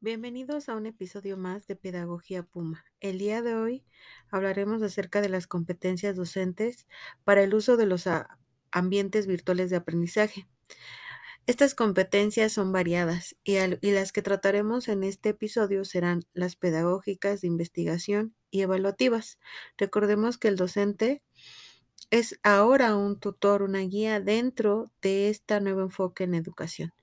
Bienvenidos a un episodio más de Pedagogía Puma. El día de hoy hablaremos acerca de las competencias docentes para el uso de los ambientes virtuales de aprendizaje. Estas competencias son variadas y, las que trataremos en este episodio serán las pedagógicas, de investigación y evaluativas. Recordemos que el docente es ahora un tutor, una guía dentro de este nuevo enfoque en educación.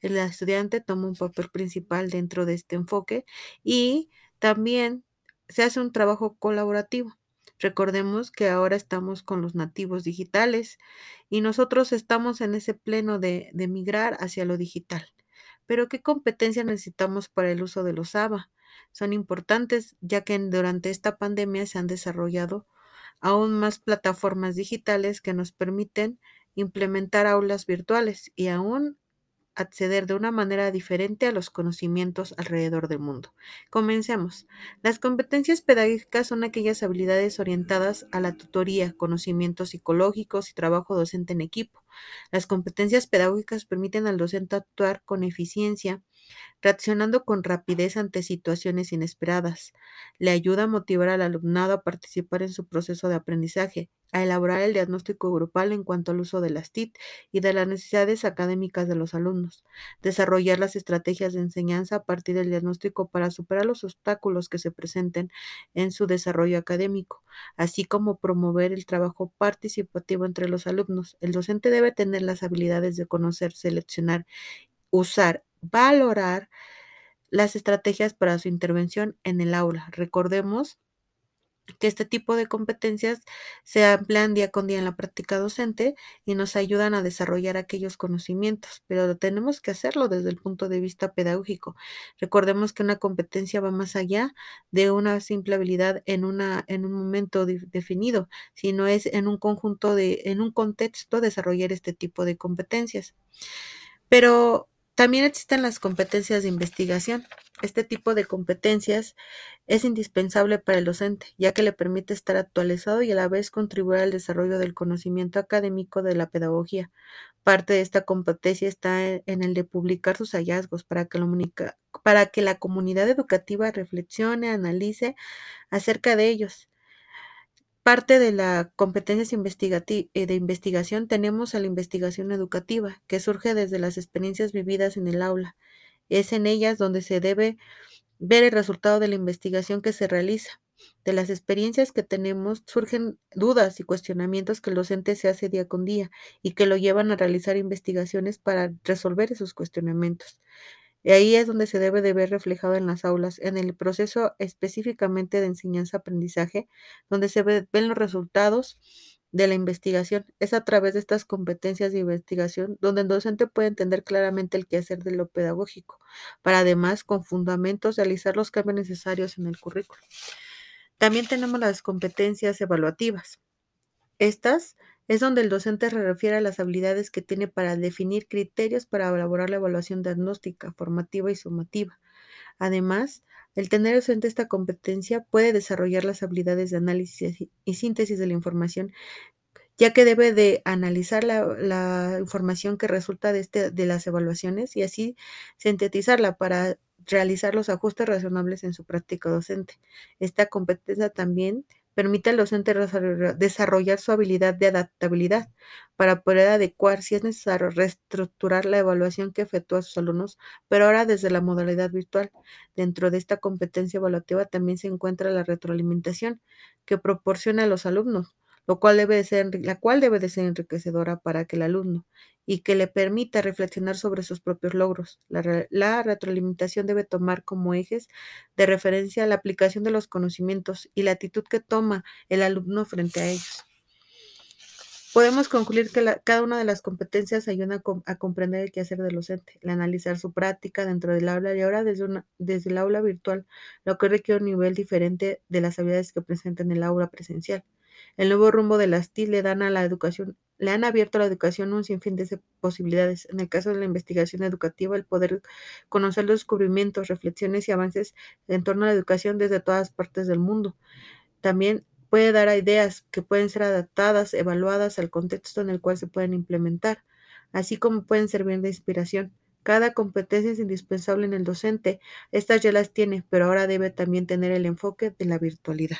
El estudiante toma un papel principal dentro de este enfoque y también se hace un trabajo colaborativo. Recordemos que ahora estamos con los nativos digitales y nosotros estamos en ese pleno de, de migrar hacia lo digital. Pero ¿qué competencias necesitamos para el uso de los ABA? Son importantes ya que durante esta pandemia se han desarrollado aún más plataformas digitales que nos permiten implementar aulas virtuales y aún acceder de una manera diferente a los conocimientos alrededor del mundo. Comencemos. Las competencias pedagógicas son aquellas habilidades orientadas a la tutoría, conocimientos psicológicos y trabajo docente en equipo. Las competencias pedagógicas permiten al docente actuar con eficiencia, reaccionando con rapidez ante situaciones inesperadas. Le ayuda a motivar al alumnado a participar en su proceso de aprendizaje, a elaborar el diagnóstico grupal en cuanto al uso de las TIC y de las necesidades académicas de los alumnos, desarrollar las estrategias de enseñanza a partir del diagnóstico para superar los obstáculos que se presenten en su desarrollo académico, así como promover el trabajo participativo entre los alumnos. El docente debe tener las habilidades de conocer, seleccionar, usar valorar las estrategias para su intervención en el aula. Recordemos que este tipo de competencias se amplían día con día en la práctica docente y nos ayudan a desarrollar aquellos conocimientos, pero tenemos que hacerlo desde el punto de vista pedagógico. Recordemos que una competencia va más allá de una simple habilidad en, una, en un momento definido, sino es en un conjunto de, en un contexto desarrollar este tipo de competencias. Pero también existen las competencias de investigación. Este tipo de competencias es indispensable para el docente, ya que le permite estar actualizado y a la vez contribuir al desarrollo del conocimiento académico de la pedagogía. Parte de esta competencia está en el de publicar sus hallazgos para que, para que la comunidad educativa reflexione, analice acerca de ellos Parte de la competencias eh, de investigación tenemos a la investigación educativa, que surge desde las experiencias vividas en el aula. Es en ellas donde se debe ver el resultado de la investigación que se realiza. De las experiencias que tenemos surgen dudas y cuestionamientos que el docente se hace día con día y que lo llevan a realizar investigaciones para resolver esos cuestionamientos. Y ahí es donde se debe de ver reflejado en las aulas, en el proceso específicamente de enseñanza-aprendizaje, donde se ven los resultados de la investigación. Es a través de estas competencias de investigación donde el docente puede entender claramente el quehacer de lo pedagógico, para además, con fundamentos, realizar los cambios necesarios en el currículo. También tenemos las competencias evaluativas. Estas es donde el docente se refiere a las habilidades que tiene para definir criterios para elaborar la evaluación diagnóstica, formativa y sumativa. Además, el tener docente esta competencia puede desarrollar las habilidades de análisis y síntesis de la información, ya que debe de analizar la, información que resulta de, este, de las evaluaciones y así sintetizarla para realizar los ajustes razonables en su práctica docente. Esta competencia también Permite al docente desarrollar su habilidad de adaptabilidad para poder adecuar, si es necesario, reestructurar la evaluación que efectúa sus alumnos, pero ahora desde la modalidad virtual. Dentro de esta competencia evaluativa también se encuentra la retroalimentación que proporciona a los alumnos lo cual debe de ser, la cual debe de ser enriquecedora para que el alumno y que le permita reflexionar sobre sus propios logros. La, la, retroalimentación debe tomar como ejes de referencia la aplicación de los conocimientos y la actitud que toma el alumno frente a ellos. Podemos concluir que cada una de las competencias ayuda a, comprender el quehacer del docente, el analizar su práctica dentro del aula y ahora desde, desde el aula virtual, lo que requiere un nivel diferente de las habilidades que presenta en el aula presencial. El nuevo rumbo de las TIC le dan a la educación, le han abierto a la educación un sinfín de posibilidades. En el caso de la investigación educativa, el poder conocer los descubrimientos, reflexiones y avances en torno a la educación desde todas partes del mundo. También puede dar ideas que pueden ser adaptadas, evaluadas al contexto en el cual se pueden implementar, así como pueden servir de inspiración Cada competencia es indispensable en el docente. Estas ya las tiene, pero ahora debe también tener el enfoque de la virtualidad.